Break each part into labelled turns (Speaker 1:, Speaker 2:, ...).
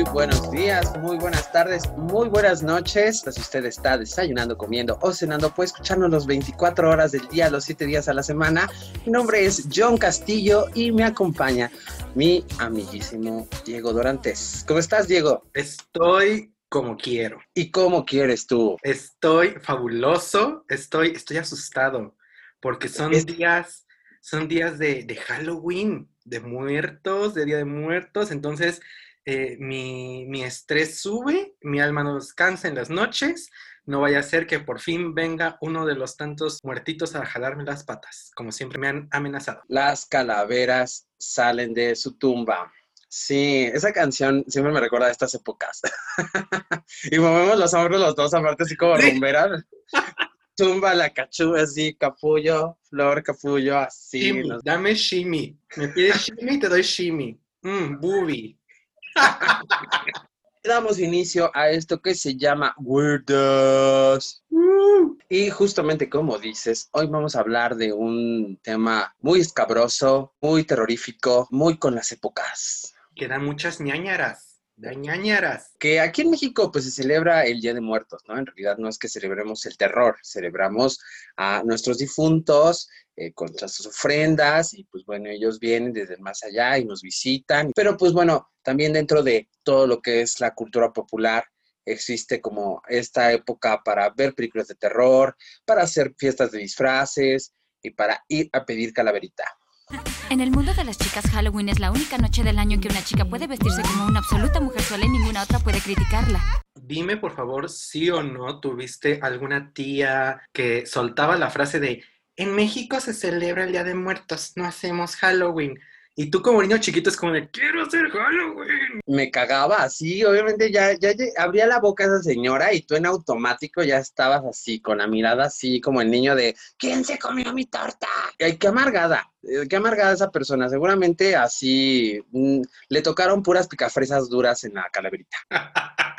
Speaker 1: muy buenos días, muy buenas tardes, muy buenas noches. Si usted está desayunando, comiendo o cenando, puede escucharnos los 24 horas del día, los 7 días a la semana. Mi nombre es John Castillo y me acompaña mi amiguísimo Diego Dorantes. ¿Cómo estás, Diego?
Speaker 2: Estoy como quiero.
Speaker 1: ¿Y cómo quieres tú?
Speaker 2: Estoy fabuloso, estoy, estoy asustado, porque son días, son días de, de Halloween de muertos, de Día de Muertos, entonces eh, mi, mi, estrés sube, mi alma no descansa en las noches, no vaya a ser que por fin venga uno de los tantos muertitos a jalarme las patas, como siempre me han amenazado.
Speaker 1: Las calaveras salen de su tumba. Sí, esa canción siempre me recuerda a estas épocas. y movemos los hombros los dos aparte así como ¿Sí? rumberas. tumba la cachuga así, capullo, flor, capullo, así.
Speaker 2: Dame shimmy. Me pides shimmy, te doy shimmy. Mmm, booby.
Speaker 1: Damos inicio a esto que se llama Weirdos. Uh. Y justamente como dices, hoy vamos a hablar de un tema muy escabroso, muy terrorífico, muy con las épocas.
Speaker 2: Que da muchas ñañaras
Speaker 1: Que aquí en México pues se celebra el Día de Muertos, ¿no? En realidad no es que celebremos el terror, celebramos a nuestros difuntos eh, con sus ofrendas y pues bueno, ellos vienen desde más allá y nos visitan. Pero pues bueno, también dentro de todo lo que es la cultura popular, existe como esta época para ver películas de terror, para hacer fiestas de disfraces y para ir a pedir calaverita.
Speaker 3: En el mundo de las chicas, Halloween es la única noche del año en que una chica puede vestirse como una absoluta mujer sola y ninguna otra puede criticarla.
Speaker 2: Dime, por favor, sí o no tuviste alguna tía que soltaba la frase de en México se celebra el Día de Muertos, no hacemos Halloween. Y tú como niño chiquito es como de, quiero hacer Halloween.
Speaker 1: Me cagaba así, obviamente ya, ya, abría la boca esa señora y tú en automático ya estabas así, con la mirada así como el niño de, ¿quién se comió mi torta? Ay, qué amargada, eh, qué amargada esa persona. Seguramente así mmm, le tocaron puras picafresas duras en la calaverita.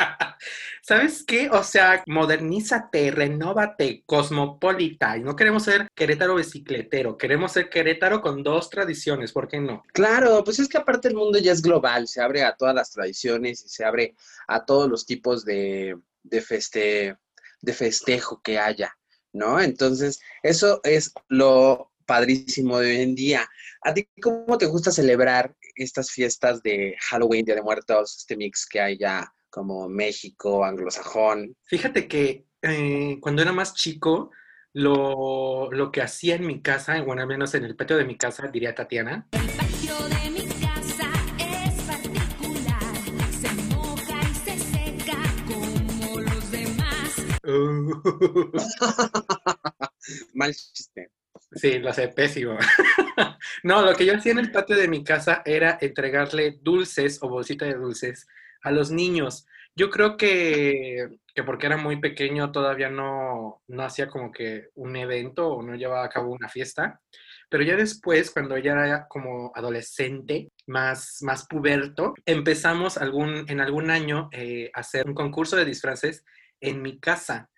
Speaker 2: ¿Sabes qué? O sea, modernízate, renóvate, cosmopolita. Y no queremos ser Querétaro bicicletero, queremos ser Querétaro con dos tradiciones, ¿por qué no?
Speaker 1: Claro, pues es que aparte el mundo ya es global, se abre a todas las tradiciones y se abre a todos los tipos de, de, feste, de festejo que haya, ¿no? Entonces, eso es lo padrísimo de hoy en día. ¿A ti cómo te gusta celebrar estas fiestas de Halloween, Día de Muertos, este mix que hay ya como México, anglosajón.
Speaker 2: Fíjate que eh, cuando era más chico, lo, lo, que hacía en mi casa, bueno, al menos en el patio de mi casa, diría Tatiana.
Speaker 3: El patio de mi casa es particular, se moja y se seca como los demás.
Speaker 2: Uh.
Speaker 1: Mal chiste.
Speaker 2: Sí, lo sé, pésimo. no, lo que yo hacía en el patio de mi casa era entregarle dulces o bolsita de dulces a los niños. Yo creo que, que, porque era muy pequeño todavía no, no hacía como que un evento o no llevaba a cabo una fiesta, pero ya después, cuando ya era como adolescente, más, más puberto, empezamos algún, en algún año eh, hacer un concurso de disfraces en mi casa.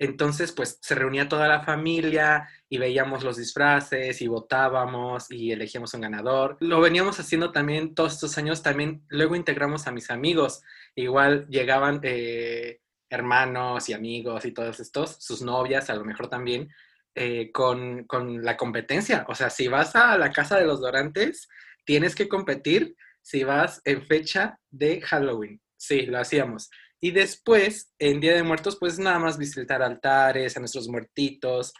Speaker 2: Entonces, pues se reunía toda la familia y veíamos los disfraces y votábamos y elegíamos un ganador. Lo veníamos haciendo también todos estos años, también luego integramos a mis amigos. Igual llegaban eh, hermanos y amigos y todos estos, sus novias a lo mejor también, eh, con, con la competencia. O sea, si vas a la casa de los Dorantes, tienes que competir si vas en fecha de Halloween. Sí, lo hacíamos. Y después, en Día de Muertos, pues nada más visitar altares a nuestros muertitos,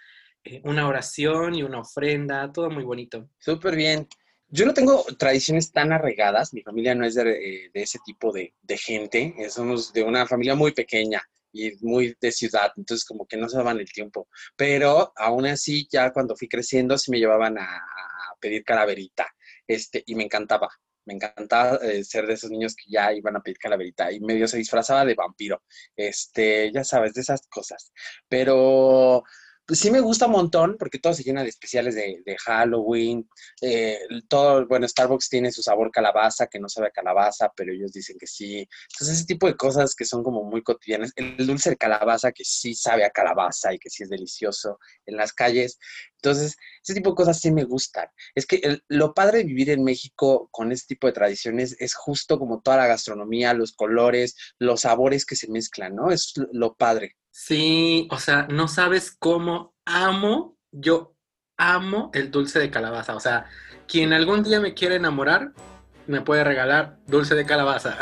Speaker 2: eh, una oración y una ofrenda, todo muy bonito.
Speaker 1: Súper bien. Yo no tengo tradiciones tan arraigadas, mi familia no es de, eh, de ese tipo de, de, gente, somos de una familia muy pequeña y muy de ciudad, entonces como que no se daban el tiempo, pero aún así ya cuando fui creciendo sí me llevaban a, a pedir calaverita, este, y me encantaba, me encantaba eh, ser de esos niños que ya iban a pedir calaverita y medio se disfrazaba de vampiro, este, ya sabes, de esas cosas. Pero, pues sí me gusta un montón porque todo se llena de especiales de, Halloween. eh, todo, bueno, Starbucks tiene su sabor calabaza, que no sabe a calabaza, pero ellos dicen que sí. Entonces, ese tipo de cosas que son como muy cotidianas. El dulce de calabaza que sí sabe a calabaza y que sí es delicioso en las calles. Entonces, ese tipo de cosas sí me gustan. Es que lo padre de vivir en México con este tipo de tradiciones es justo como toda la gastronomía, los colores, los sabores que se mezclan, ¿no? Es lo padre.
Speaker 2: Sí, o sea, no sabes cómo amo, yo amo el dulce de calabaza. O sea, quien algún día me quiera enamorar, me puede regalar dulce de calabaza.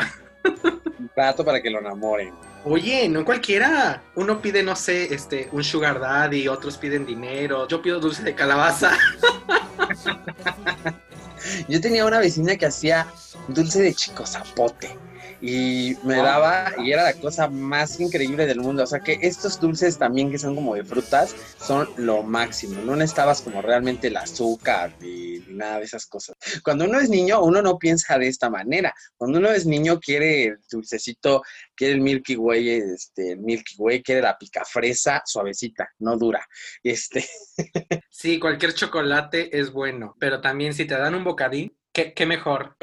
Speaker 1: Un plato para que lo enamoren.
Speaker 2: Oye, no cualquiera. Uno pide, no sé, este, un sugar daddy, otros piden dinero. Yo pido dulce de calabaza.
Speaker 1: Yo tenía una vecina que hacía dulce de chico zapote y me daba y era la cosa más increíble del mundo. O sea que estos dulces también que son como de frutas son lo máximo. No necesitabas como realmente el azúcar ni nada de esas cosas. Cuando uno es niño, uno no piensa de esta manera. Cuando uno es niño quiere el dulcecito, quiere el Milky Way, este, el Milky Way, quiere la picafresa suavecita, no dura. Este,
Speaker 2: Sí, cualquier chocolate es bueno, pero también si te dan un bocadín, qué, qué mejor.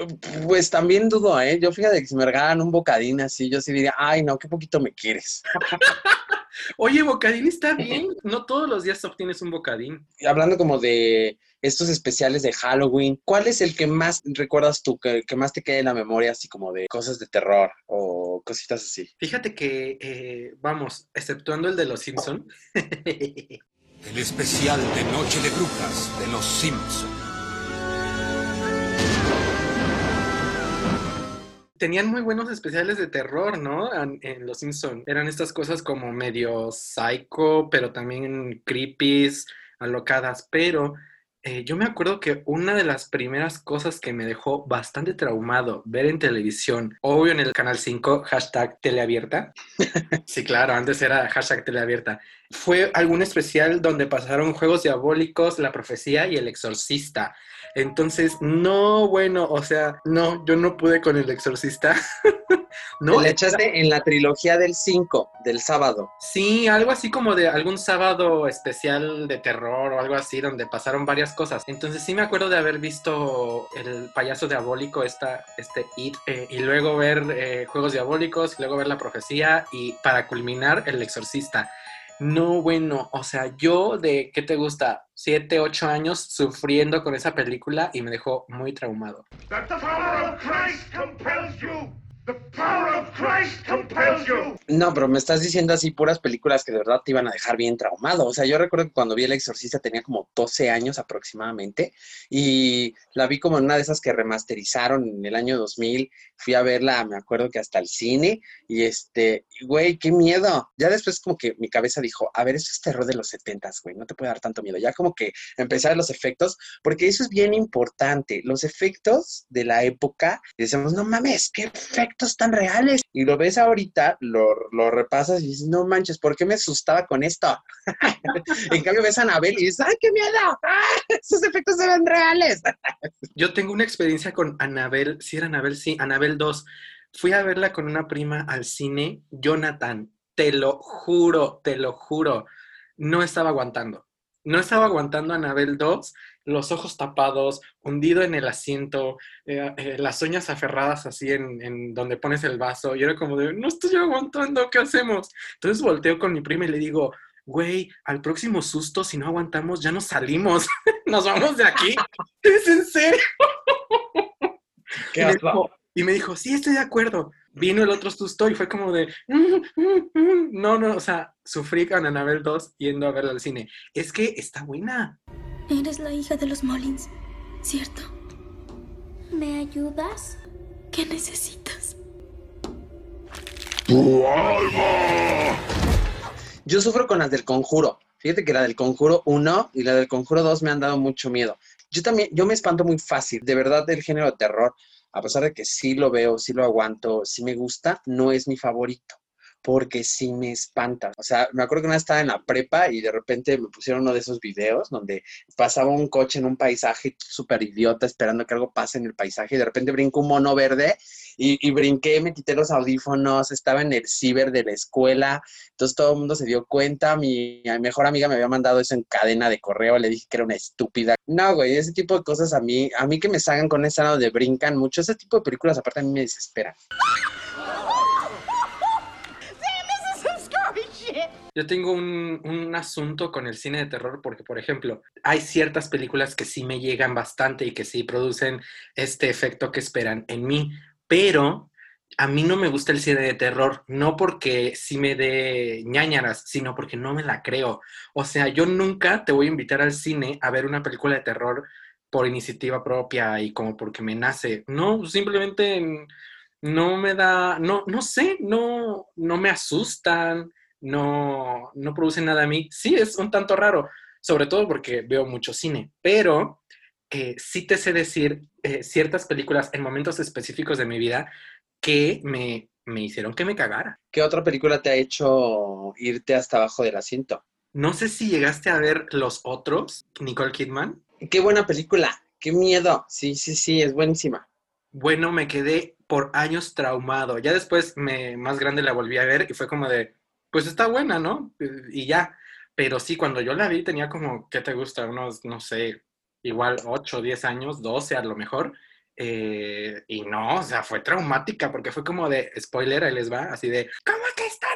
Speaker 1: Pues también dudo, ¿eh? Yo fíjate que si me regalan un bocadín así, yo sí diría, ay, no, qué poquito me quieres.
Speaker 2: Oye, bocadín está bien. No todos los días obtienes un bocadín.
Speaker 1: Y hablando como de estos especiales de Halloween, ¿cuál es el que más recuerdas tú, que, que más te queda en la memoria, así como de cosas de terror o cositas así?
Speaker 2: Fíjate que, eh, vamos, exceptuando el de los Simpson,
Speaker 4: El especial de Noche de Brujas de los Simpson.
Speaker 2: Tenían muy buenos especiales de terror, ¿no? En, los Simpson. Eran estas cosas como medio psycho, pero también creepies, alocadas. Pero eh, yo me acuerdo que una de las primeras cosas que me dejó bastante traumado ver en televisión, obvio en el canal 5, hashtag teleabierta. sí, claro, antes era hashtag teleabierta. Fue algún especial donde pasaron juegos diabólicos, la profecía y el exorcista. Entonces, no, bueno, o sea, no, yo no pude con el exorcista. no,
Speaker 1: Le echaste en la trilogía del 5, del sábado.
Speaker 2: Sí, algo así como de algún sábado especial de terror o algo así, donde pasaron varias cosas. Entonces sí me acuerdo de haber visto el payaso diabólico, esta, este It, eh, y luego ver eh, Juegos Diabólicos, y luego ver La Profecía, y para culminar, El Exorcista. No, bueno, o sea, yo de, ¿qué te gusta? Siete, ocho años sufriendo con esa película y me dejó muy traumado.
Speaker 1: No, pero me estás diciendo así puras películas que de verdad te iban a dejar bien traumado. O sea, yo recuerdo que cuando vi El Exorcista tenía como 12 años aproximadamente y la vi como en una de esas que remasterizaron en el año 2000. Fui a verla, me acuerdo que hasta el cine y este, güey, qué miedo. Ya después como que mi cabeza dijo, a ver, eso es terror de los 70, güey, no te puede dar tanto miedo. Ya como que empecé a ver los efectos, porque eso es bien importante. Los efectos de la época, decimos, no mames, qué tan reales. Y lo ves ahorita, lo, lo repasas y dices, no manches, ¿por qué me asustaba con esto? en cambio ves a Anabel y dices, ¡ay, qué miedo! ¡Ah, esos efectos se ven reales!
Speaker 2: Yo tengo una experiencia con Anabel, si era Anabel, sí, Anabel 2. Fui a verla con una prima al cine, Jonathan, te lo juro, te lo juro, no estaba aguantando. No estaba aguantando a Anabel 2, los ojos tapados, hundido en el asiento, eh, eh, las uñas aferradas así en, en donde pones el vaso. Y era como de, no estoy aguantando, ¿qué hacemos? Entonces volteo con mi prima y le digo, güey, al próximo susto, si no aguantamos, ya nos salimos, nos vamos de aquí. ¿Es en serio?
Speaker 1: ¿Qué
Speaker 2: y, me
Speaker 1: oso?
Speaker 2: dijo, y me dijo, sí, estoy de acuerdo. Vino el otro susto y fue como de, "Mm, mm, mm". no, no, o sea, sufrí con Anabel 2 yendo a verla al cine. Es que está buena.
Speaker 5: Eres la hija de los Mullins, ¿cierto?
Speaker 3: ¿Me ayudas?
Speaker 5: ¿Qué necesitas?
Speaker 1: Yo sufro con las del conjuro. Fíjate que la del conjuro 1 y la del conjuro 2 me han dado mucho miedo. Yo también, yo me espanto muy fácil. De verdad, del género de terror, a pesar de que sí lo veo, sí lo aguanto, sí me gusta, no es mi favorito. Porque sí me espanta. O sea, me acuerdo que una vez estaba en la prepa y de repente me pusieron uno de esos videos donde pasaba un coche en un paisaje súper idiota esperando que algo pase en el paisaje y de repente brinca un mono verde Y, y brinqué, me quité los audífonos, estaba en el ciber de la escuela, entonces todo el mundo se dio cuenta, mi, mejor amiga me había mandado eso en cadena de correo, le dije que era una estúpida. No, güey, ese tipo de cosas a mí, a mí que me salgan con esa donde brincan mucho, ese tipo de películas aparte a mí me desesperan.
Speaker 2: Yo tengo un, un asunto con el cine de terror porque, por ejemplo, hay ciertas películas que sí me llegan bastante y que sí producen este efecto que esperan en mí, pero a mí no me gusta el cine de terror, no porque sí me dé ñañaras, sino porque no me la creo. O sea, yo nunca te voy a invitar al cine a ver una película de terror por iniciativa propia y como porque me nace. No, simplemente no me da, no, no sé, no, no me asustan, no, no producen nada a mí. Sí, es un tanto raro, sobre todo porque veo mucho cine, pero eh, sí te sé decir eh, ciertas películas en momentos específicos de mi vida que me, me hicieron que me cagara.
Speaker 1: ¿Qué otra película te ha hecho irte hasta abajo del asiento?
Speaker 2: No sé si llegaste a ver Los Otros, Nicole Kidman.
Speaker 1: Qué buena película, qué miedo. Sí, sí, sí, es buenísima.
Speaker 2: Bueno, me quedé por años traumado. Ya después, me, más grande, la volví a ver y fue como de, pues está buena, ¿no? Y ya. Pero sí, cuando yo la vi tenía como, ¿qué te gusta? Unos, no sé, igual 8, 10 años, 12 a lo mejor. Eh, y no, o sea, fue traumática porque fue como de, spoiler, ahí les va, así de, ¿cómo que muertos?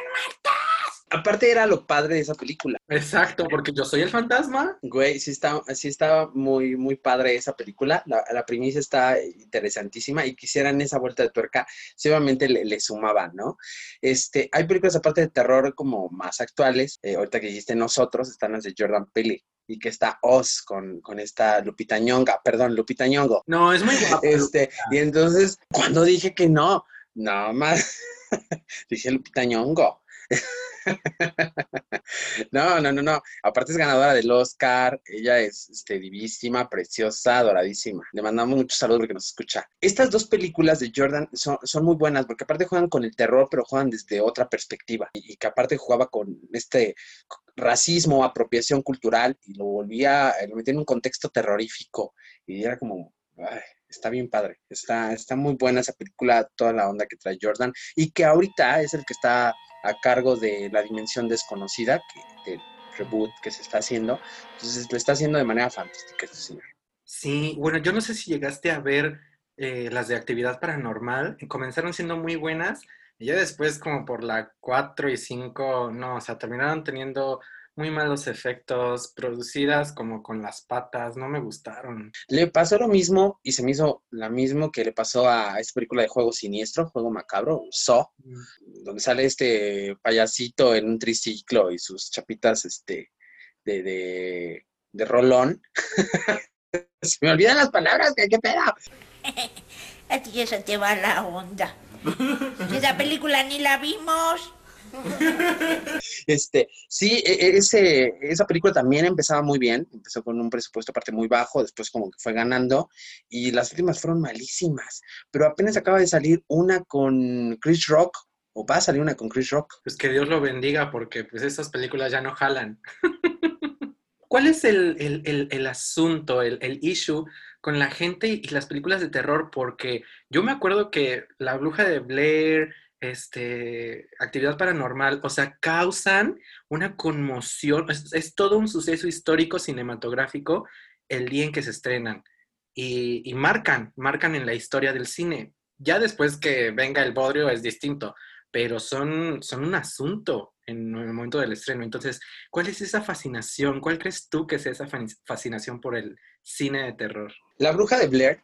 Speaker 1: Aparte era lo padre de esa película.
Speaker 2: Exacto, porque yo soy el fantasma.
Speaker 1: Güey, sí está, sí está muy, muy padre esa película. La, la premisa está interesantísima y quisieran esa vuelta de tuerca, sí, obviamente le, le sumaban, ¿no? Este, hay películas aparte de terror como más actuales. eh, ahorita que dijiste nosotros, están las de Jordan Peele y que está Oz con, con esta Lupita Ñonga, perdón, Lupita Ñongo.
Speaker 2: No, es muy guapo.
Speaker 1: Este, y entonces, cuando dije que no, no más, dije Lupita Ñongo. No, no, no, no. Aparte es ganadora del Oscar. Ella es este, divísima, preciosa, adoradísima. Le mandamos muchos saludos porque nos escucha. Estas dos películas de Jordan son, muy buenas porque aparte juegan con el terror, pero juegan desde otra perspectiva. Y, y que aparte jugaba con este racismo, apropiación cultural y lo volvía, lo metía en un contexto terrorífico. Y era como, ay, está bien padre. Está, está muy buena esa película, toda la onda que trae Jordan. Y que ahorita es el que está a cargo de la dimensión desconocida, que, del reboot que se está haciendo. Entonces lo está haciendo de manera fantástica este señor.
Speaker 2: Sí, bueno, yo no sé si llegaste a ver eh, las de actividad paranormal. Comenzaron siendo muy buenas y ya después como por la 4 y 5, no, o sea, terminaron teniendo muy malos efectos, producidas como con las patas, no me gustaron.
Speaker 1: Le pasó lo mismo y se me hizo lo mismo que le pasó a esta película de Juego Siniestro, Juego Macabro, Saw, donde sale este payasito en un triciclo y sus chapitas este, de, de, de rolón. se me olvidan las palabras, ¿qué, qué pedo?
Speaker 6: A ti eso te va la onda. Esa película ni la vimos.
Speaker 1: Este, sí, e- e- ese, esa película también empezaba muy bien, empezó con un presupuesto aparte muy bajo, después como que fue ganando y las últimas fueron malísimas, pero apenas acaba de salir una con Chris Rock, o va a salir una con Chris Rock.
Speaker 2: Pues que Dios lo bendiga porque pues esas películas ya no jalan. ¿Cuál es el, el- el- el asunto, el, el issue con la gente y las películas de terror? Porque yo me acuerdo que La Bruja de Blair, este, Actividad Paranormal, o sea, causan una conmoción, es, es todo un suceso histórico cinematográfico el día en que se estrenan y, y marcan, marcan en la historia del cine. Ya después que venga el bodrio es distinto, pero son, son un asunto en el momento del estreno. Entonces, ¿cuál es esa fascinación? ¿Cuál crees tú que sea esa fa- fascinación por el cine de terror?
Speaker 1: La bruja de Blair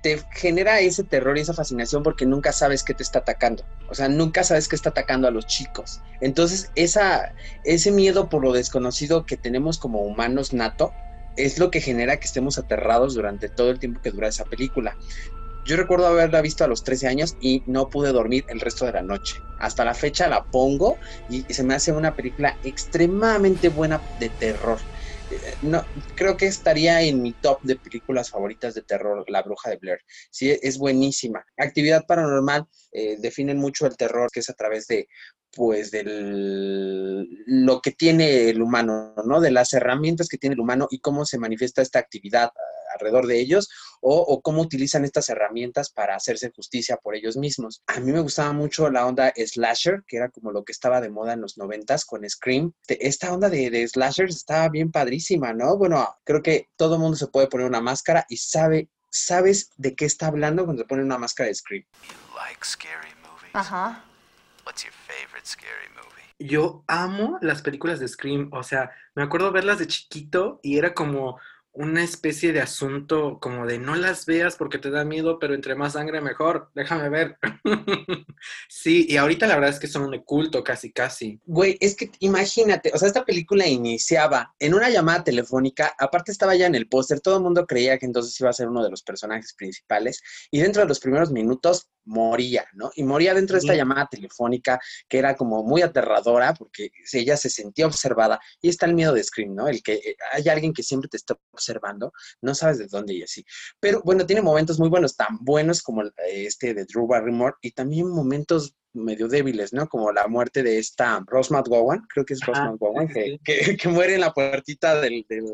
Speaker 1: te genera ese terror y esa fascinación porque nunca sabes qué te está atacando. O sea, nunca sabes qué está atacando a los chicos. Entonces, ese miedo por lo desconocido que tenemos como humanos nato es lo que genera que estemos aterrados durante todo el tiempo que dura esa película. Yo recuerdo haberla visto a los 13 años y no pude dormir el resto de la noche. Hasta la fecha la pongo y se me hace una película extremadamente buena de terror. Eh, No, creo que estaría en mi top de películas favoritas de terror, La Bruja de Blair. Sí, es buenísima. Actividad paranormal eh, definen mucho el terror, que es a través de, pues, del lo que tiene el humano, ¿no? De las herramientas que tiene el humano y cómo se manifiesta esta actividad ah, alrededor de ellos o, o cómo utilizan estas herramientas para hacerse justicia por ellos mismos. A mí me gustaba mucho la onda slasher, que era como lo que estaba de moda en los noventas con Scream. Esta onda de, de slashers estaba bien padrísima, ¿no? Bueno, creo que todo mundo se puede poner una máscara y sabe, sabes de qué está hablando cuando se pone una máscara de Scream.
Speaker 7: Like scary movies?
Speaker 6: Ajá.
Speaker 7: What's your favorite scary movie?
Speaker 2: Yo amo las películas de Scream, o sea, me acuerdo verlas de chiquito y era como una especie de asunto como de no las veas porque te da miedo, pero entre más sangre mejor, déjame ver. sí, y ahorita la verdad es que son un de culto casi, casi.
Speaker 1: Güey, es que imagínate, o sea, esta película iniciaba en una llamada telefónica, aparte estaba ya en el póster, todo el mundo creía que entonces iba a ser uno de los personajes principales, y dentro de los primeros minutos moría, ¿no? Y moría dentro de esta llamada telefónica que era como muy aterradora porque ella se sentía observada, y está el miedo de Scream, ¿no? El que eh, hay alguien que siempre te está observando, no sabes de dónde y así. Pero bueno, tiene momentos muy buenos, tan buenos como este de Drew Barrymore, y también momentos medio débiles, ¿no? Como la muerte de esta Rose McGowan, creo que es Rose
Speaker 2: Ajá,
Speaker 1: McGowan,
Speaker 2: sí,
Speaker 1: que, que, que muere en la puertita del, del-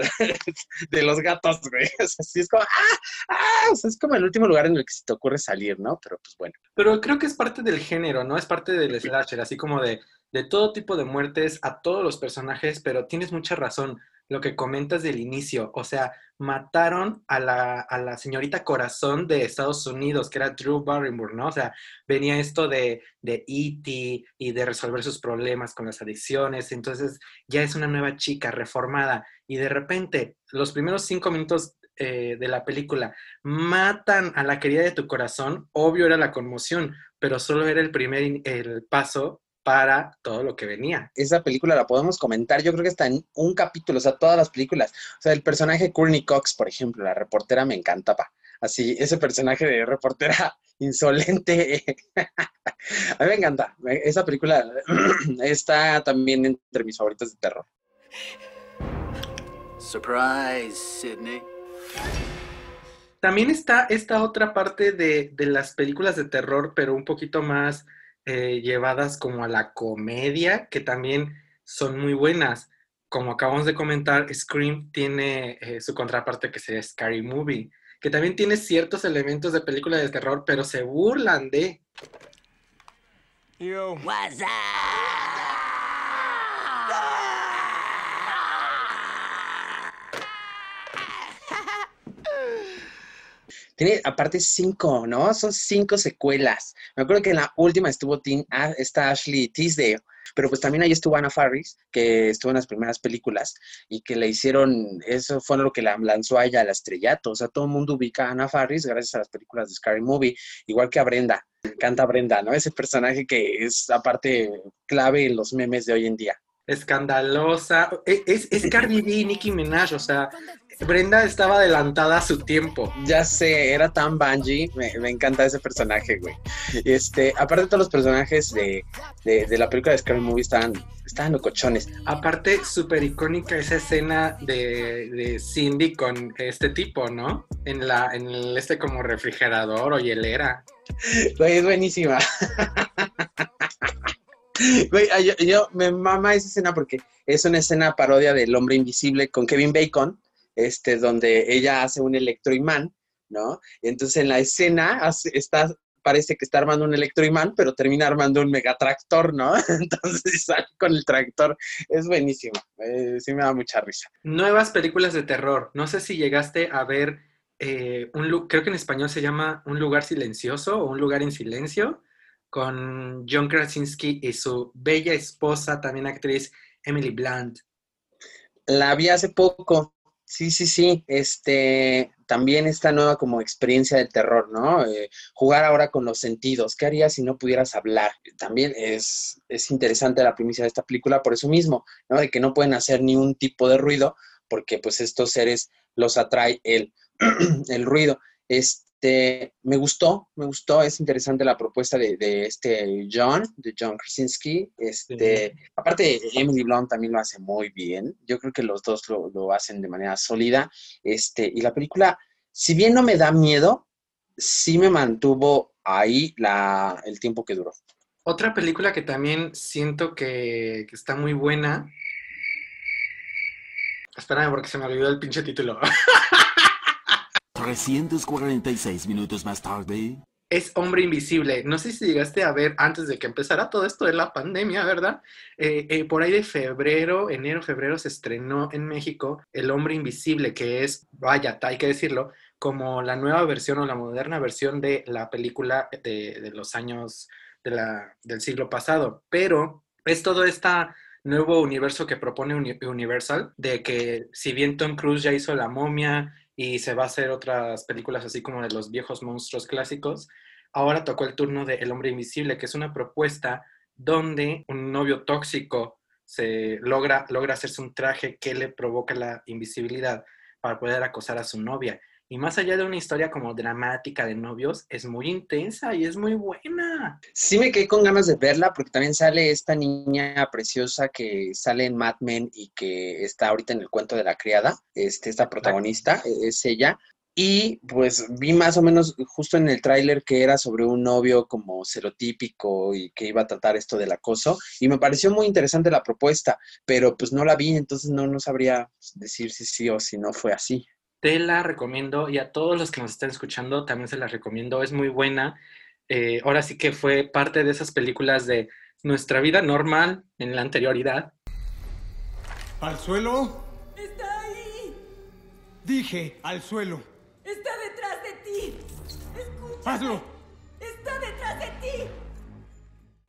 Speaker 1: de los gatos, güey. O sea, sí es como, ¡ah! ¡ah! O sea, es como el último lugar en el que se te ocurre salir, ¿no? Pero pues bueno.
Speaker 2: Pero creo que es parte del género, ¿no? Es parte del slasher, así como de, de todo tipo de muertes a todos los personajes, pero tienes mucha razón lo que comentas del inicio. O sea, mataron a la, a la señorita corazón de Estados Unidos, que era Drew Barrymore, ¿no? O sea, venía esto de, de E.T. y de resolver sus problemas con las adicciones. Entonces, ya es una nueva chica reformada. Y de repente, los primeros cinco minutos eh, de la película, matan a la querida de tu corazón, obvio era la conmoción, pero solo era el primer el paso para todo lo que venía.
Speaker 1: Esa película la podemos comentar, yo creo que está en un capítulo, o sea, todas las películas. O sea, el personaje Courtney Cox, por ejemplo, la reportera me encantaba. Así, ese personaje de reportera insolente. A mí me encanta. Esa película está también entre mis favoritos de terror.
Speaker 7: Surprise, Sydney.
Speaker 2: También está esta otra parte de, de las películas de terror, pero un poquito más eh, llevadas como a la comedia, que también son muy buenas. Como acabamos de comentar, Scream tiene eh, su contraparte que sería Scary Movie, que también tiene ciertos elementos de película de terror, pero se burlan de...
Speaker 6: What's
Speaker 1: Tiene aparte cinco, ¿no? Son cinco secuelas. Me acuerdo que en la última estuvo Tin- ah, esta Ashley Tisdale, pero pues también ahí estuvo Anna Faris, que estuvo en las primeras películas y que le hicieron, eso fue lo que la lanzó a ella al estrellato. O sea, todo el mundo ubica a Anna Faris gracias a las películas de Scary Movie, igual que a Brenda. Me encanta Brenda, ¿no? Ese personaje que es aparte clave en los memes de hoy en día.
Speaker 2: escandalosa. E- Es, es Cardi B y Nicki Minaj, o sea, Brenda estaba adelantada a su tiempo.
Speaker 1: Ya sé, era tan Bungie, me, me encanta ese personaje, güey. Este, aparte todos los personajes de, de, de la película de Scary Movie estaban, estaban locochones.
Speaker 2: Aparte, súper icónica esa escena de, de Cindy con este tipo, ¿no? En la, en el, este como refrigerador o hielera.
Speaker 1: Güey, es buenísima. Güey, yo, yo me mama esa escena porque es una escena parodia del hombre invisible con Kevin Bacon, este, donde ella hace un electroimán, ¿no? Entonces en la escena hace- está, parece que está armando un electroimán, pero termina armando un megatractor, ¿no? Entonces sale con el tractor. Es buenísimo. Eh, sí me da mucha risa.
Speaker 2: Nuevas películas de terror. No sé si llegaste a ver eh, un creo que en español se llama Un lugar silencioso o Un lugar en silencio, con John Krasinski y su bella esposa, también actriz Emily Blunt.
Speaker 1: La vi hace poco. Sí, sí, sí. Este, también esta nueva como experiencia de terror, ¿no? Eh, jugar ahora con los sentidos. ¿Qué harías si no pudieras hablar? También es, es interesante la primicia de esta película por eso mismo, ¿no? De que no pueden hacer ni un tipo de ruido porque pues estos seres los atrae el, el ruido. Este, me gustó, me gustó, es interesante la propuesta de, de este John, de John Krasinski. Este, aparte, Emily Blunt también lo hace muy bien. Yo creo que los dos lo, lo hacen de manera sólida. Este, y la película, si bien no me da miedo, sí me mantuvo ahí la, el tiempo que duró.
Speaker 2: Otra película que también siento que, que está muy buena. Espérame porque se me olvidó el pinche título.
Speaker 8: 346 minutos más tarde.
Speaker 2: Es Hombre Invisible. No sé si llegaste a ver antes de que empezara todo esto de la pandemia, ¿verdad? Eh, eh, por ahí de febrero, enero, febrero, se estrenó en México El Hombre Invisible, que es, vaya, hay que decirlo, como la nueva versión o la moderna versión de la película de, los años del siglo pasado. Pero es todo este nuevo universo que propone Uni- Universal, de que si bien Tom Cruise ya hizo La momia y se va a hacer otras películas así como de los viejos monstruos clásicos, ahora tocó el turno de El hombre invisible, que es una propuesta donde un novio tóxico se logra, logra hacerse un traje que le provoca la invisibilidad para poder acosar a su novia. Y más allá de una historia como dramática de novios, es muy intensa y es muy buena.
Speaker 1: Sí me quedé con ganas de verla porque también sale esta niña preciosa que sale en Mad Men y que está ahorita en el cuento de la criada, este, esta protagonista, e- es ella. Y pues vi más o menos justo en el tráiler que era sobre un novio como serotípico y que iba a tratar esto del acoso. Y me pareció muy interesante la propuesta, pero pues no la vi, entonces no, no sabría decir si sí o si no fue así.
Speaker 2: Te la recomiendo y a todos los que nos están escuchando también se la recomiendo. Es muy buena. Eh, ahora sí que fue parte de esas películas de nuestra vida normal en la anterioridad.
Speaker 9: ¿Al suelo?
Speaker 3: ¡Está ahí!
Speaker 9: Dije, al suelo.
Speaker 3: ¡Está detrás de ti! ¡Escucha!
Speaker 9: ¡Hazlo!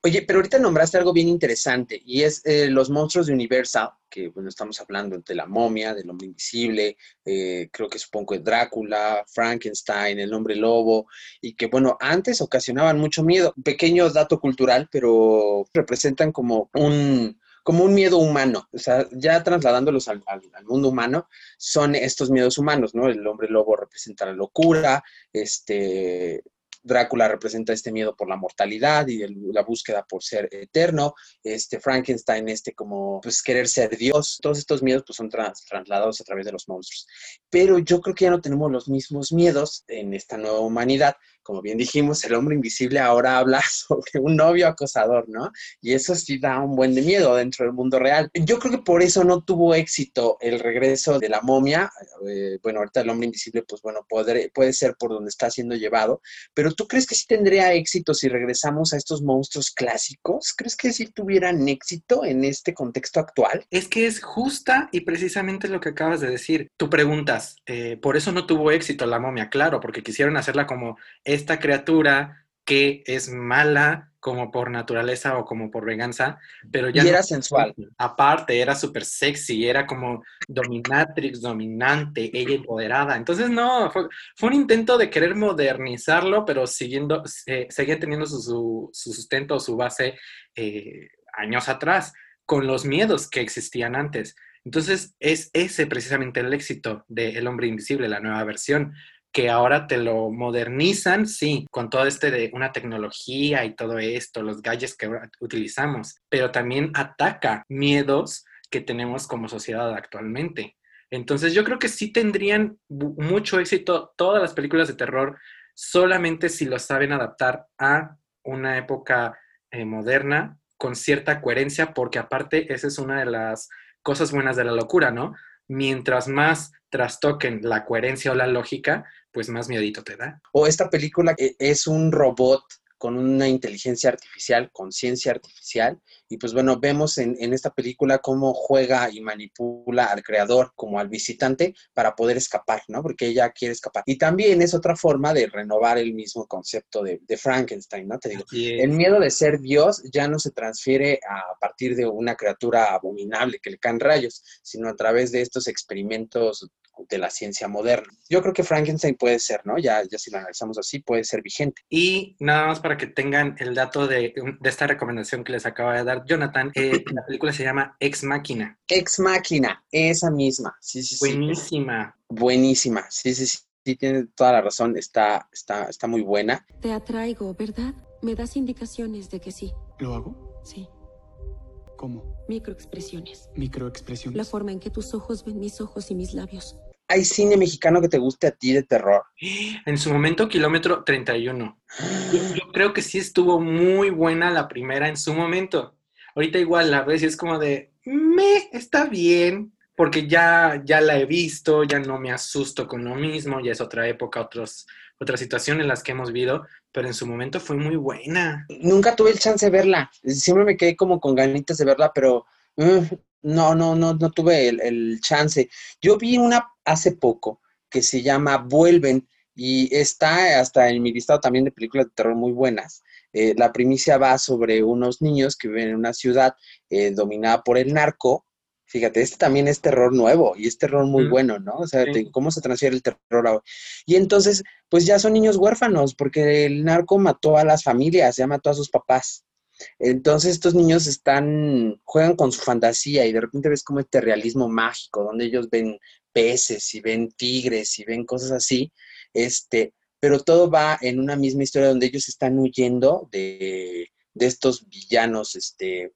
Speaker 1: Oye, pero ahorita nombraste algo bien interesante y es eh, los monstruos de Universal, que bueno, estamos hablando de la momia, del hombre invisible, eh, creo que supongo que Drácula, Frankenstein, el hombre lobo, y que bueno, antes ocasionaban mucho miedo. Pequeño dato cultural, pero representan como un, como un miedo humano, o sea, ya trasladándolos al, al- al mundo humano, son estos miedos humanos, ¿no? El hombre lobo representa la locura, este, Drácula representa este miedo por la mortalidad y la búsqueda por ser eterno, este Frankenstein, este como pues querer ser Dios, todos estos miedos pues son tras- trasladados a través de los monstruos. Pero yo creo que ya no tenemos los mismos miedos en esta nueva humanidad. Como bien dijimos, el hombre invisible ahora habla sobre un novio acosador, ¿no? Y eso sí da un buen de miedo dentro del mundo real. Yo creo que por eso no tuvo éxito el regreso de la momia. Eh, bueno, ahorita el hombre invisible, pues bueno, puede, puede ser por donde está siendo llevado, pero ¿tú crees que sí tendría éxito si regresamos a estos monstruos clásicos? ¿Crees que sí tuvieran éxito en este contexto actual?
Speaker 2: Es que es justa y precisamente lo que acabas de decir. Tú preguntas, eh, por eso no tuvo éxito la momia, claro, porque quisieron hacerla como esta criatura que es mala como por naturaleza o como por venganza, pero ya
Speaker 1: Y
Speaker 2: no-
Speaker 1: era sensual.
Speaker 2: Aparte, era súper sexy, era como dominatrix, dominante, ella empoderada. Entonces, no, fue, fue un intento de querer modernizarlo, pero siguiendo, eh, seguía teniendo su, su- su sustento, su base eh, años atrás, con los miedos que existían antes. Entonces, es ese precisamente el éxito de El Hombre Invisible, la nueva versión, que ahora te lo modernizan, sí, con todo este de una tecnología y todo esto, los gadgets que utilizamos, pero también ataca miedos que tenemos como sociedad actualmente. Entonces yo creo que sí tendrían mucho éxito todas las películas de terror solamente si lo saben adaptar a una época eh, moderna con cierta coherencia, porque aparte esa es una de las cosas buenas de la locura, ¿no? Mientras más trastoquen la coherencia o la lógica, pues más miedito te da.
Speaker 1: O esta película que es un robot con una inteligencia artificial, conciencia artificial, y pues bueno, vemos en, en esta película cómo juega y manipula al creador como al visitante para poder escapar, ¿no? Porque ella quiere escapar. Y también es otra forma de renovar el mismo concepto de, de Frankenstein, ¿no? Te digo, el miedo de ser Dios ya no se transfiere a partir de una criatura abominable que le caen rayos, sino a través de estos experimentos de la ciencia moderna. Yo creo que Frankenstein puede ser, ¿no? Ya, ya si lo analizamos así, puede ser vigente.
Speaker 2: Y nada más para que tengan el dato de, de esta recomendación que les acaba de dar Jonathan, eh, la película se llama Ex Máquina.
Speaker 1: Ex Máquina, esa misma. Sí, sí, sí.
Speaker 2: Buenísima.
Speaker 1: Buenísima. Sí, sí, sí. Sí, tiene toda la razón. Está, está, está muy buena.
Speaker 10: Te atraigo, ¿verdad? Me das indicaciones de que sí.
Speaker 9: ¿Lo hago?
Speaker 10: Sí.
Speaker 9: ¿Cómo?
Speaker 10: Microexpresiones.
Speaker 9: Microexpresiones.
Speaker 10: La forma en que tus ojos ven mis ojos y mis labios.
Speaker 1: ¿Hay cine mexicano que te guste a ti de terror?
Speaker 2: En su momento, kilómetro 31. Yo, yo creo que sí estuvo muy buena la primera en su momento. Ahorita igual la ves y es como de, me, está bien, porque ya, ya la he visto, ya no me asusto con lo mismo, ya es otra época, otros, otras situaciones en las que hemos vivido, pero en su momento fue muy buena.
Speaker 1: Nunca tuve el chance de verla. Siempre me quedé como con ganitas de verla, pero mm, no, no, no, no tuve el, el chance. Yo vi una hace poco que se llama Vuelven y está hasta en mi listado también de películas de terror muy buenas. Eh, la primicia va sobre unos niños que viven en una ciudad eh, dominada por el narco. Fíjate, este también es terror nuevo y es terror muy
Speaker 2: Mm.
Speaker 1: bueno, ¿no? O sea,
Speaker 2: Sí.
Speaker 1: te- cómo se transfiere el terror ahora. Y entonces, pues ya son niños huérfanos porque el narco mató a las familias, ya mató a sus papás. Entonces estos niños están, juegan con su fantasía y de repente ves como este realismo mágico, donde ellos ven peces y ven tigres y ven cosas así, este, pero todo va en una misma historia donde ellos están huyendo de, de estos villanos, este,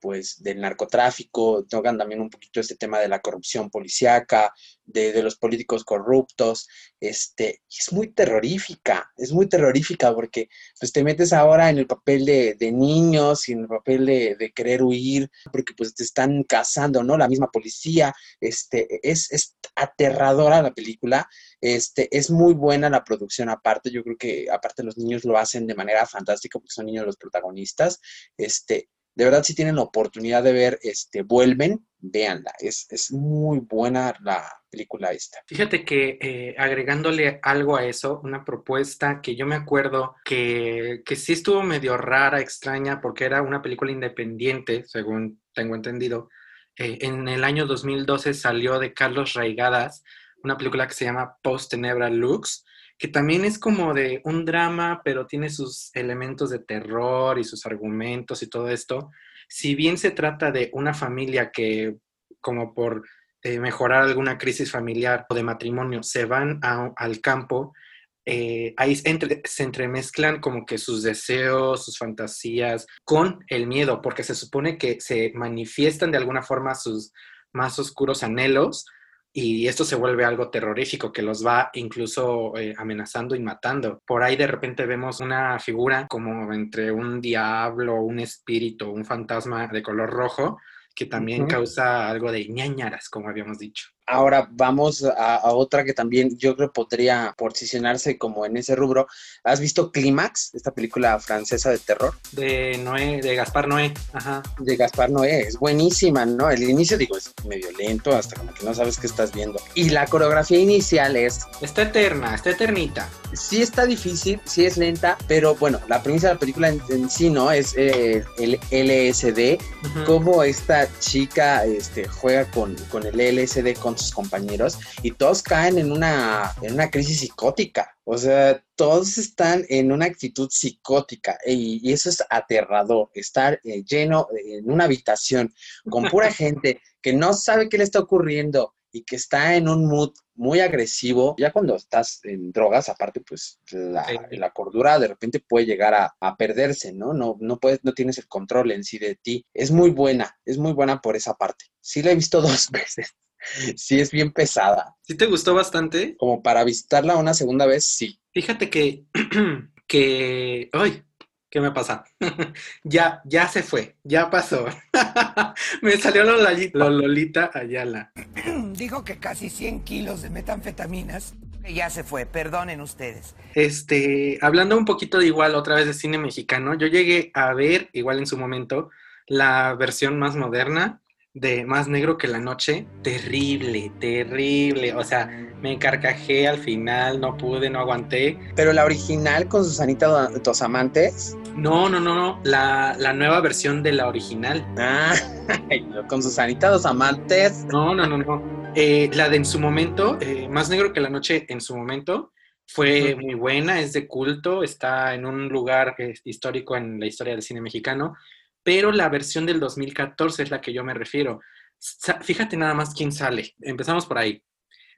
Speaker 1: pues del narcotráfico, tocan también un poquito este tema de la corrupción policíaca, de, los políticos corruptos, este, es muy terrorífica, es muy terrorífica porque pues te metes ahora en el papel de, niños y en el papel de, de querer huir, porque pues te están cazando, ¿no? La misma policía, este, es, es aterradora la película, este, es muy buena la producción aparte, yo creo que aparte los niños lo hacen de manera fantástica porque son niños los protagonistas, este, de verdad si tienen la oportunidad de ver, este, vuelven, véanla, es, es muy buena la película esta.
Speaker 2: Fíjate que eh, agregándole algo a eso, una propuesta que yo me acuerdo que, que sí estuvo medio rara, extraña, porque era una película independiente, según tengo entendido. Eh, en el año 2012 salió de Carlos Raigadas una película que se llama Post Tenebra Lux, que también es como de un drama, pero tiene sus elementos de terror y sus argumentos y todo esto. Si bien se trata de una familia que, como por eh, mejorar alguna crisis familiar o de matrimonio, se van al campo, eh, ahí se entremezclan como que sus deseos, sus fantasías con el miedo, porque se supone que se manifiestan de alguna forma sus más oscuros anhelos y esto se vuelve algo terrorífico que los va incluso eh, amenazando y matando. Por ahí de repente vemos una figura como entre un diablo, un espíritu, un fantasma de color rojo que también causa algo de ñañaras, como habíamos dicho.
Speaker 1: Ahora vamos a, a otra que también yo creo podría posicionarse como en ese rubro. ¿Has visto Clímax, esta película francesa de terror?
Speaker 2: De Noé, de Gaspar Noé, ajá.
Speaker 1: De Gaspar Noé, es buenísima, ¿no? El inicio, digo, es medio lento, hasta como que no sabes qué estás viendo. Y la coreografía inicial es,
Speaker 2: Está eterna, está eternita.
Speaker 1: sí está difícil, sí es lenta, pero bueno, la premisa de la película en, en sí, ¿no? Es eh, el LSD,
Speaker 2: Ujú.
Speaker 1: cómo esta chica este, juega con, con el LSD con sus compañeros y todos caen en una, en una crisis psicótica. O sea, todos están en una actitud psicótica y, y eso es aterrador, estar eh, lleno en una habitación con pura gente que no sabe qué le está ocurriendo y que está en un mood muy agresivo. Ya cuando estás en drogas, aparte, pues la,
Speaker 2: Sí.
Speaker 1: la cordura de repente puede llegar a, a perderse, ¿no? No, no, puedes, no tienes el control en sí de ti. Es muy buena, es muy buena por esa parte. Sí la he visto dos veces. Sí es bien pesada.
Speaker 2: ¿Sí te gustó bastante?
Speaker 1: Como para visitarla una segunda vez, sí.
Speaker 2: Fíjate que, que, ¡ay! ¿Qué me pasa? ya, ya se fue, ya pasó. me salió lo Lolita Ayala.
Speaker 11: Dijo que casi 100 kilos de metanfetaminas. Ya se fue, perdonen ustedes.
Speaker 2: Este, hablando un poquito de igual, otra vez de cine mexicano, yo llegué a ver, igual en su momento, la versión más moderna de Más Negro que la Noche. Terrible, terrible. O sea, me encarcajé al final, no pude, no aguanté.
Speaker 1: Pero la original con Susanita Do- Dos Amantes.
Speaker 2: No, no, no, no. La, la nueva versión de la original.
Speaker 1: Ah, con Susanita Dos Amantes.
Speaker 2: No, no, no, no. Eh, la de en su momento, eh, Más Negro que la Noche en su momento, fue muy buena, es de culto, está en un lugar eh, histórico en la historia del cine mexicano, pero la versión del 2014 es la que yo me refiero. Fíjate nada más quién sale. Empezamos por ahí.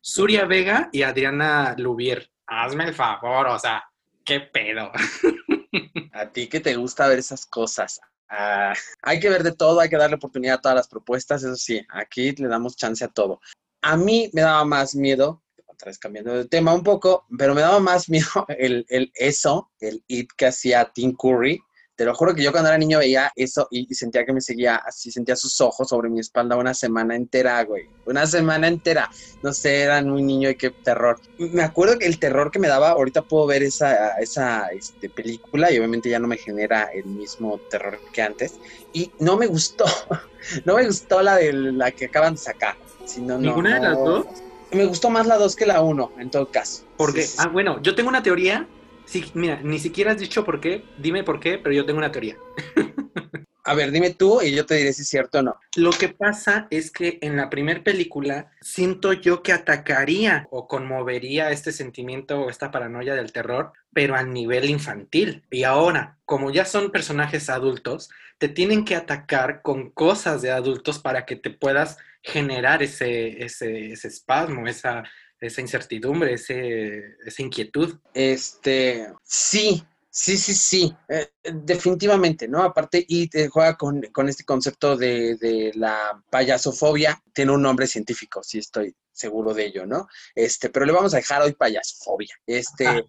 Speaker 2: Suria Vega y Adriana Lubier. Hazme el favor, o sea, qué pedo.
Speaker 1: A ti que te gusta ver esas cosas. Ah, hay que ver de todo, hay que darle oportunidad a todas las propuestas, eso sí, aquí le damos chance a todo. A mí me daba más miedo, otra vez cambiando de tema un poco, pero me daba más miedo el, el eso, el it que hacía Tim Curry. Te lo juro que yo cuando era niño veía eso y, y sentía que me seguía así, sentía sus ojos sobre mi espalda una semana entera, güey. Una semana entera. No sé, era muy niño y qué terror. Me acuerdo que el terror que me daba, ahorita puedo ver esa, esa este, película y obviamente ya no me genera el mismo terror que antes. Y no me gustó, no me gustó la de la que acaban de sacar. Si no, no,
Speaker 2: ¿Ninguna de las dos?
Speaker 1: Me gustó más la 2 que la 1, en todo caso.
Speaker 2: Porque,
Speaker 1: Sí, sí.
Speaker 2: ah, bueno, yo tengo una teoría. Sí, mira, ni siquiera has dicho por qué, dime por qué, pero yo tengo una teoría.
Speaker 1: A ver, dime tú y yo te diré si es cierto o no.
Speaker 2: Lo que pasa es que en la primera película siento yo que atacaría o conmovería este sentimiento o esta paranoia del terror, pero a nivel infantil. Y ahora, como ya son personajes adultos, te tienen que atacar con cosas de adultos para que te puedas generar ese, ese, ese espasmo, esa, esa incertidumbre, ese, esa inquietud.
Speaker 1: Este, sí, sí, sí, sí, eh, definitivamente, ¿no? Aparte, y te juega con, con este concepto de, de la payasofobia, tiene un nombre científico, sí estoy seguro de ello, ¿no? Este, pero le vamos a dejar hoy payasofobia. Este,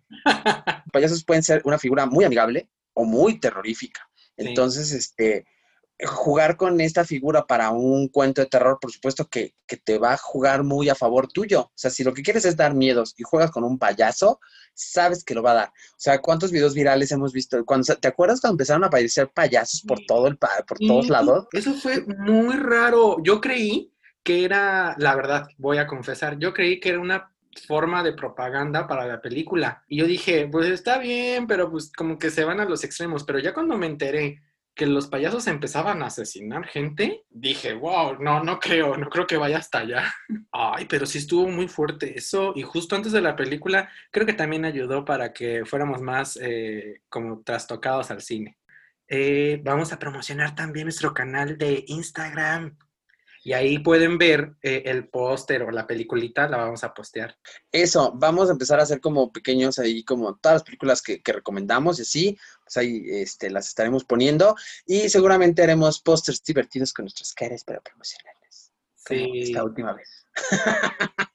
Speaker 1: payasos pueden ser una figura muy amigable o muy terrorífica.
Speaker 2: Sí.
Speaker 1: Entonces, este, jugar con esta figura para un cuento de terror, por supuesto que, que te va a jugar muy a favor tuyo. O sea, si lo que quieres es dar miedos y juegas con un payaso, sabes que lo va a dar. O sea, ¿cuántos videos virales hemos visto? Cuando, ¿Te acuerdas cuando empezaron a aparecer payasos por todo el pa- por todos lados?
Speaker 2: Eso fue muy raro. Yo creí que era, la verdad, voy a confesar, yo creí que era una forma de propaganda para la película. Y yo dije, pues está bien, pero pues como que se van a los extremos. Pero ya cuando me enteré que los payasos empezaban a asesinar gente, dije, wow, no, no creo, no creo que vaya hasta allá. Ay, pero sí estuvo muy fuerte eso. Y justo antes de la película, creo que también ayudó para que fuéramos más eh, como trastocados al cine. Eh, vamos a promocionar también nuestro canal de Instagram. Y ahí pueden ver eh, el póster o la peliculita, la vamos a postear.
Speaker 1: Eso, vamos a empezar a hacer como pequeños ahí, como todas las películas que, que recomendamos y así, pues ahí este, las estaremos poniendo y seguramente haremos pósters divertidos con nuestras caras para promocionarlas.
Speaker 2: Sí.
Speaker 1: Esta última vez.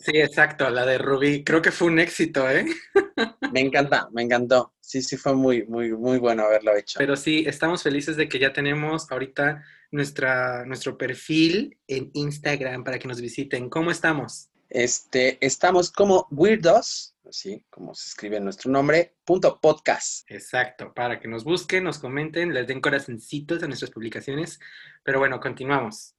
Speaker 2: Sí, exacto, la de Rubí. Creo que fue un éxito, ¿eh?
Speaker 1: Me encanta, me encantó. Sí, sí, fue muy, muy, muy bueno haberlo hecho.
Speaker 2: Pero sí, estamos felices de que ya tenemos ahorita nuestra, nuestro perfil en Instagram para que nos visiten. ¿Cómo estamos?
Speaker 1: Este, estamos como Weirdos, así como se escribe nuestro nombre, punto podcast.
Speaker 2: Exacto, para que nos busquen, nos comenten, les den corazoncitos a nuestras publicaciones. Pero bueno, continuamos.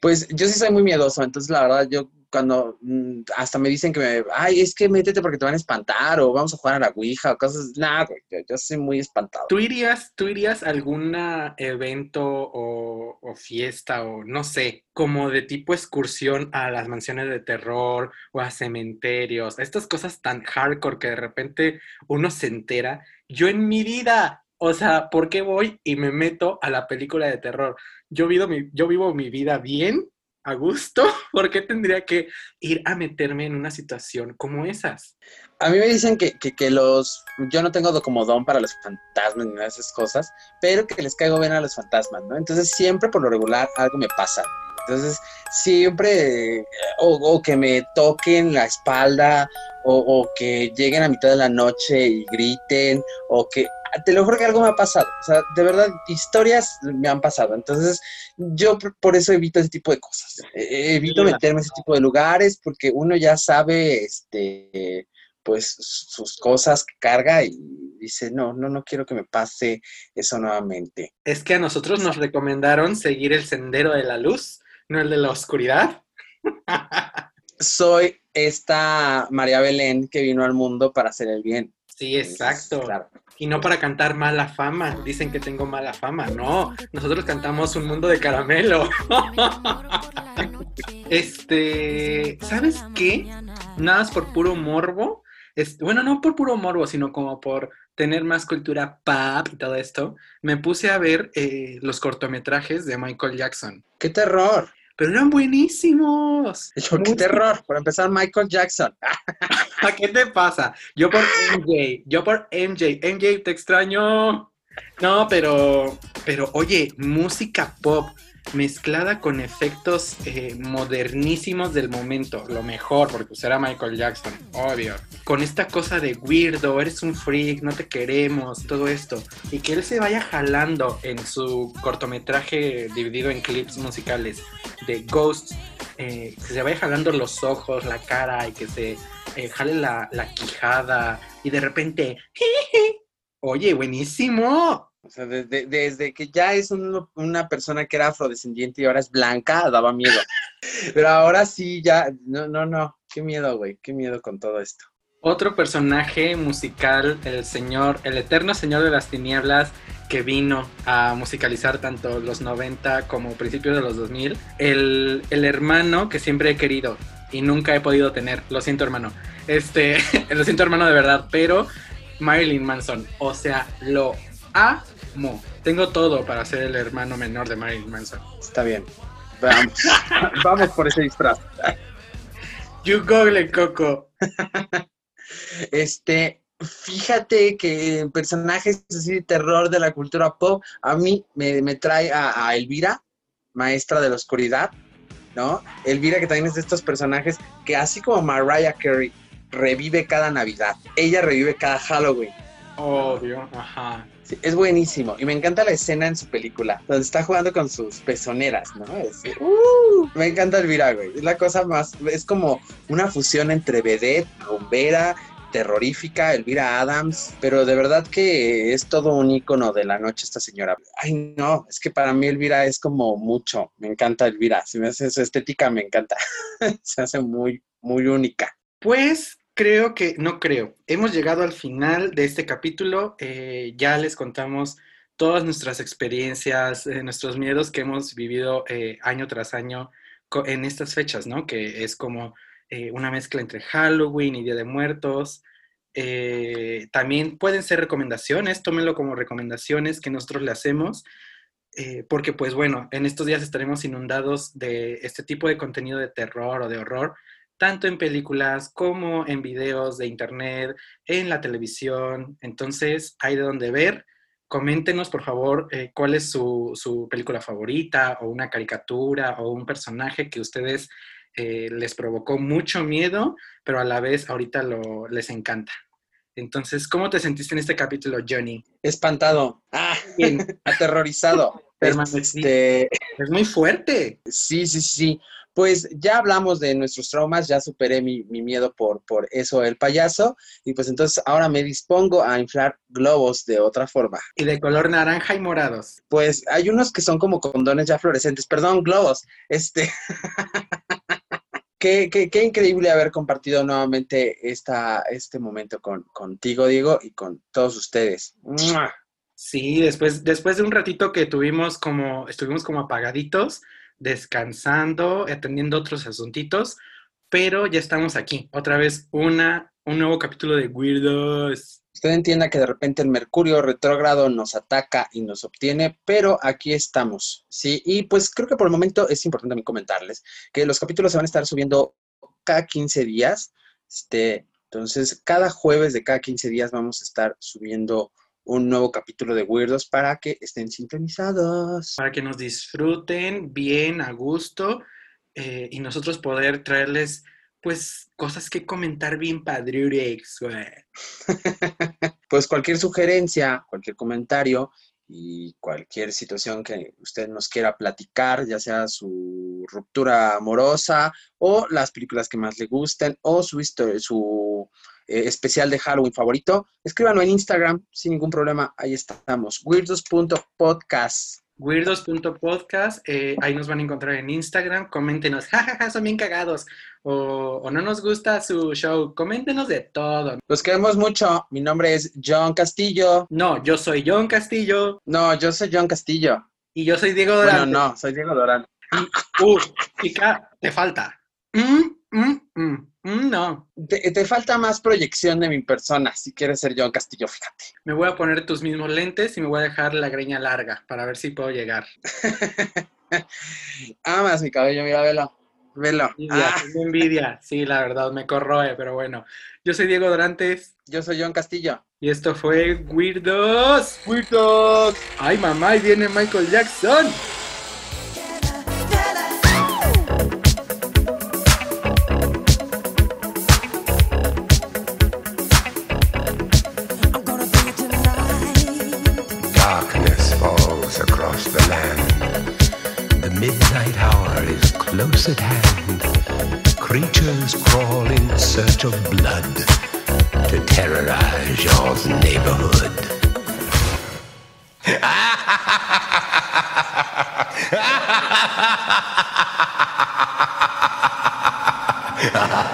Speaker 1: Pues yo sí soy muy miedoso, entonces la verdad yo cuando mm, hasta me dicen que me, ay, es que métete porque te van a espantar o vamos a jugar a la Ouija o cosas, nada, yo, yo soy muy espantado.
Speaker 2: ¿Tú irías, tú irías a algún evento o, fiesta o no sé, como de tipo excursión a las mansiones de terror o a cementerios, estas cosas tan hardcore que de repente uno se entera? Yo en mi vida, o sea, ¿por qué voy y me meto a la película de terror? Yo mi, yo vivo mi vida bien, a gusto, ¿por qué tendría que ir a meterme en una situación como esas?
Speaker 1: A mí me dicen que, que, los, yo no tengo como don para los fantasmas ni esas cosas, pero que les caigo bien a los fantasmas, ¿no? Entonces siempre por lo regular algo me pasa. Entonces siempre, o, o que me toquen la espalda, o, o que lleguen a mitad de la noche y griten, o que, te lo juro que algo me ha pasado. O sea, de verdad, historias me han pasado. Entonces yo por- eso evito ese tipo de cosas. Eh, evito
Speaker 2: Sí,
Speaker 1: meterme en ese tipo de lugares porque uno ya sabe, este pues sus cosas que carga y dice, no, no, no quiero que me pase eso nuevamente.
Speaker 2: Es que a nosotros nos recomendaron seguir el sendero de la luz, no el de la oscuridad.
Speaker 1: Soy esta María Belén que vino al mundo para hacer el bien.
Speaker 2: Sí, exacto.
Speaker 1: claro.
Speaker 2: Y no para cantar mala fama. Dicen que tengo mala fama. No, nosotros cantamos un mundo de caramelo. este, ¿sabes qué? Nada más por puro morbo. Es, bueno, no por puro morbo, sino como por tener más cultura pop y todo esto. Me puse a ver eh, los cortometrajes de Michael Jackson.
Speaker 1: ¡Qué terror!
Speaker 2: Pero eran buenísimos.
Speaker 1: Yo, ¡Qué terror! Por empezar, Michael Jackson.
Speaker 2: ¿A qué te pasa? Yo por MJ, yo por MJ, MJ, te extraño. No, pero, pero oye, música pop mezclada con efectos eh, modernísimos del momento, lo mejor, porque pues era Michael Jackson, obvio. Con esta cosa de weirdo, eres un freak, no te queremos, todo esto. Y que él se vaya jalando en su cortometraje dividido en clips musicales de Ghosts, eh, que se vaya jalando los ojos, la cara y que se eh, jale la, la quijada y de repente, oye, buenísimo.
Speaker 1: O sea, desde, desde que ya es un- una persona que era afrodescendiente y ahora es blanca, daba miedo. Pero ahora sí, ya, no, no, no, qué miedo, güey, qué miedo con todo esto.
Speaker 2: Otro personaje musical, el señor, el eterno señor de las tinieblas, que vino a musicalizar tanto los 90 como principios de los 2000. El, el hermano que siempre he querido y nunca he podido tener. Lo siento, hermano. Este, lo siento, hermano, de verdad. Pero Marilyn Manson, o sea, lo Tengo todo para ser el hermano menor de Marilyn Manson.
Speaker 1: Está bien. Vamos, vamos por ese disfraz.
Speaker 2: You google, Coco.
Speaker 1: Este, fíjate que personajes así de terror de la cultura pop, a mí me, me trae a, a Elvira, maestra de la oscuridad, ¿no? Elvira que también es de estos personajes que así como Mariah Carey revive cada Navidad, ella revive cada Halloween.
Speaker 2: Obvio, ajá.
Speaker 1: Sí, es buenísimo. Y me encanta la escena en su película, donde está jugando con sus pezoneras, ¿no? Es- ¡uh! me encanta Elvira, güey. Es la cosa más, es como una fusión entre vedette, rumbera, terrorífica, Elvira Adams, pero de verdad que es todo un ícono de la noche esta señora. Ay, no, es que para mí Elvira es como mucho. Me encanta Elvira. Si me hace su estética, me encanta. Se hace muy, muy única.
Speaker 2: Pues creo que, no creo, hemos llegado al final de este capítulo. eh, ya les contamos todas nuestras experiencias, eh, nuestros miedos que hemos vivido eh, año tras año en estas fechas, ¿no? Que es como una mezcla entre Halloween y Día de Muertos. También pueden ser recomendaciones, tómenlo como recomendaciones que nosotros le hacemos. porque pues bueno, en estos días estaremos inundados de este tipo de contenido de terror o de horror, tanto en películas como en videos de internet, en la televisión. Entonces, hay de dónde ver. Coméntenos, por favor, eh, cuál es su, su película favorita o una caricatura o un personaje que ustedes eh, les provocó mucho miedo, pero a la vez ahorita lo, les encanta. Entonces, ¿cómo te sentiste en este capítulo, Johnny?
Speaker 1: Espantado. Ah,
Speaker 2: Bien.
Speaker 1: aterrorizado. Este,
Speaker 2: Es muy fuerte.
Speaker 1: Sí, sí, sí. Pues ya hablamos de nuestros traumas, ya superé mi, mi miedo por, por eso el payaso, y pues entonces ahora me dispongo a inflar globos de otra forma.
Speaker 2: Y de color naranja y morados.
Speaker 1: Pues hay unos que son como condones ya fluorescentes, perdón, globos. Este. Qué, qué- qué increíble haber compartido nuevamente esta, este momento con, contigo, Diego, y con todos ustedes. ¡Mua!
Speaker 2: Sí, después, después de un ratito que tuvimos como, estuvimos como apagaditos, descansando, atendiendo otros asuntitos, pero ya estamos aquí. Otra vez una, un nuevo capítulo de Weirdos.
Speaker 1: Usted entienda que de repente el Mercurio retrógrado nos ataca y nos obtiene, pero aquí estamos, ¿sí? Y pues creo que por el momento es importante también comentarles que los capítulos se van a estar subiendo cada 15 días, este, entonces cada jueves de cada 15 días vamos a estar subiendo un nuevo capítulo de Weirdos para que estén sintonizados.
Speaker 2: Para que nos disfruten bien, a gusto, eh, y nosotros poder traerles, pues, cosas que comentar bien padrurex, güey.
Speaker 1: Pues cualquier sugerencia, cualquier comentario y cualquier situación que usted nos quiera platicar, ya sea su ruptura amorosa o las películas que más le gusten o su, histo- su eh, especial de Halloween favorito, escríbanlo en Instagram sin ningún problema. Ahí estamos, weirdos.podcast.
Speaker 2: Weirdos.podcast, eh, ahí nos van a encontrar en Instagram, coméntenos, jajaja, son bien cagados, o, o no nos gusta su show, coméntenos de todo.
Speaker 1: Los queremos mucho. Mi nombre es John Castillo.
Speaker 2: No, yo soy John Castillo
Speaker 1: No, yo soy John Castillo.
Speaker 2: y yo soy Diego
Speaker 1: Bueno,
Speaker 2: Dorante.
Speaker 1: no, soy Diego Dorán.
Speaker 2: Uh, chica, te falta. Mm, mm, mm, no,
Speaker 1: Te, te falta más proyección de mi persona si quieres ser John Castillo, fíjate.
Speaker 2: me voy a poner tus mismos lentes y me voy a dejar la greña larga para ver si puedo llegar.
Speaker 1: Amas mi cabello, mira, velo. Velo.
Speaker 2: Envidia,
Speaker 1: Ah,
Speaker 2: envidia. Sí, la verdad, me corroe, pero bueno. Yo soy Diego Dorantes
Speaker 1: yo soy John Castillo.
Speaker 2: y esto fue Weirdos.
Speaker 1: ¡Weirdos!
Speaker 2: Ay, mamá, ahí viene Michael Jackson.
Speaker 12: search of blood to terrorize your neighborhood.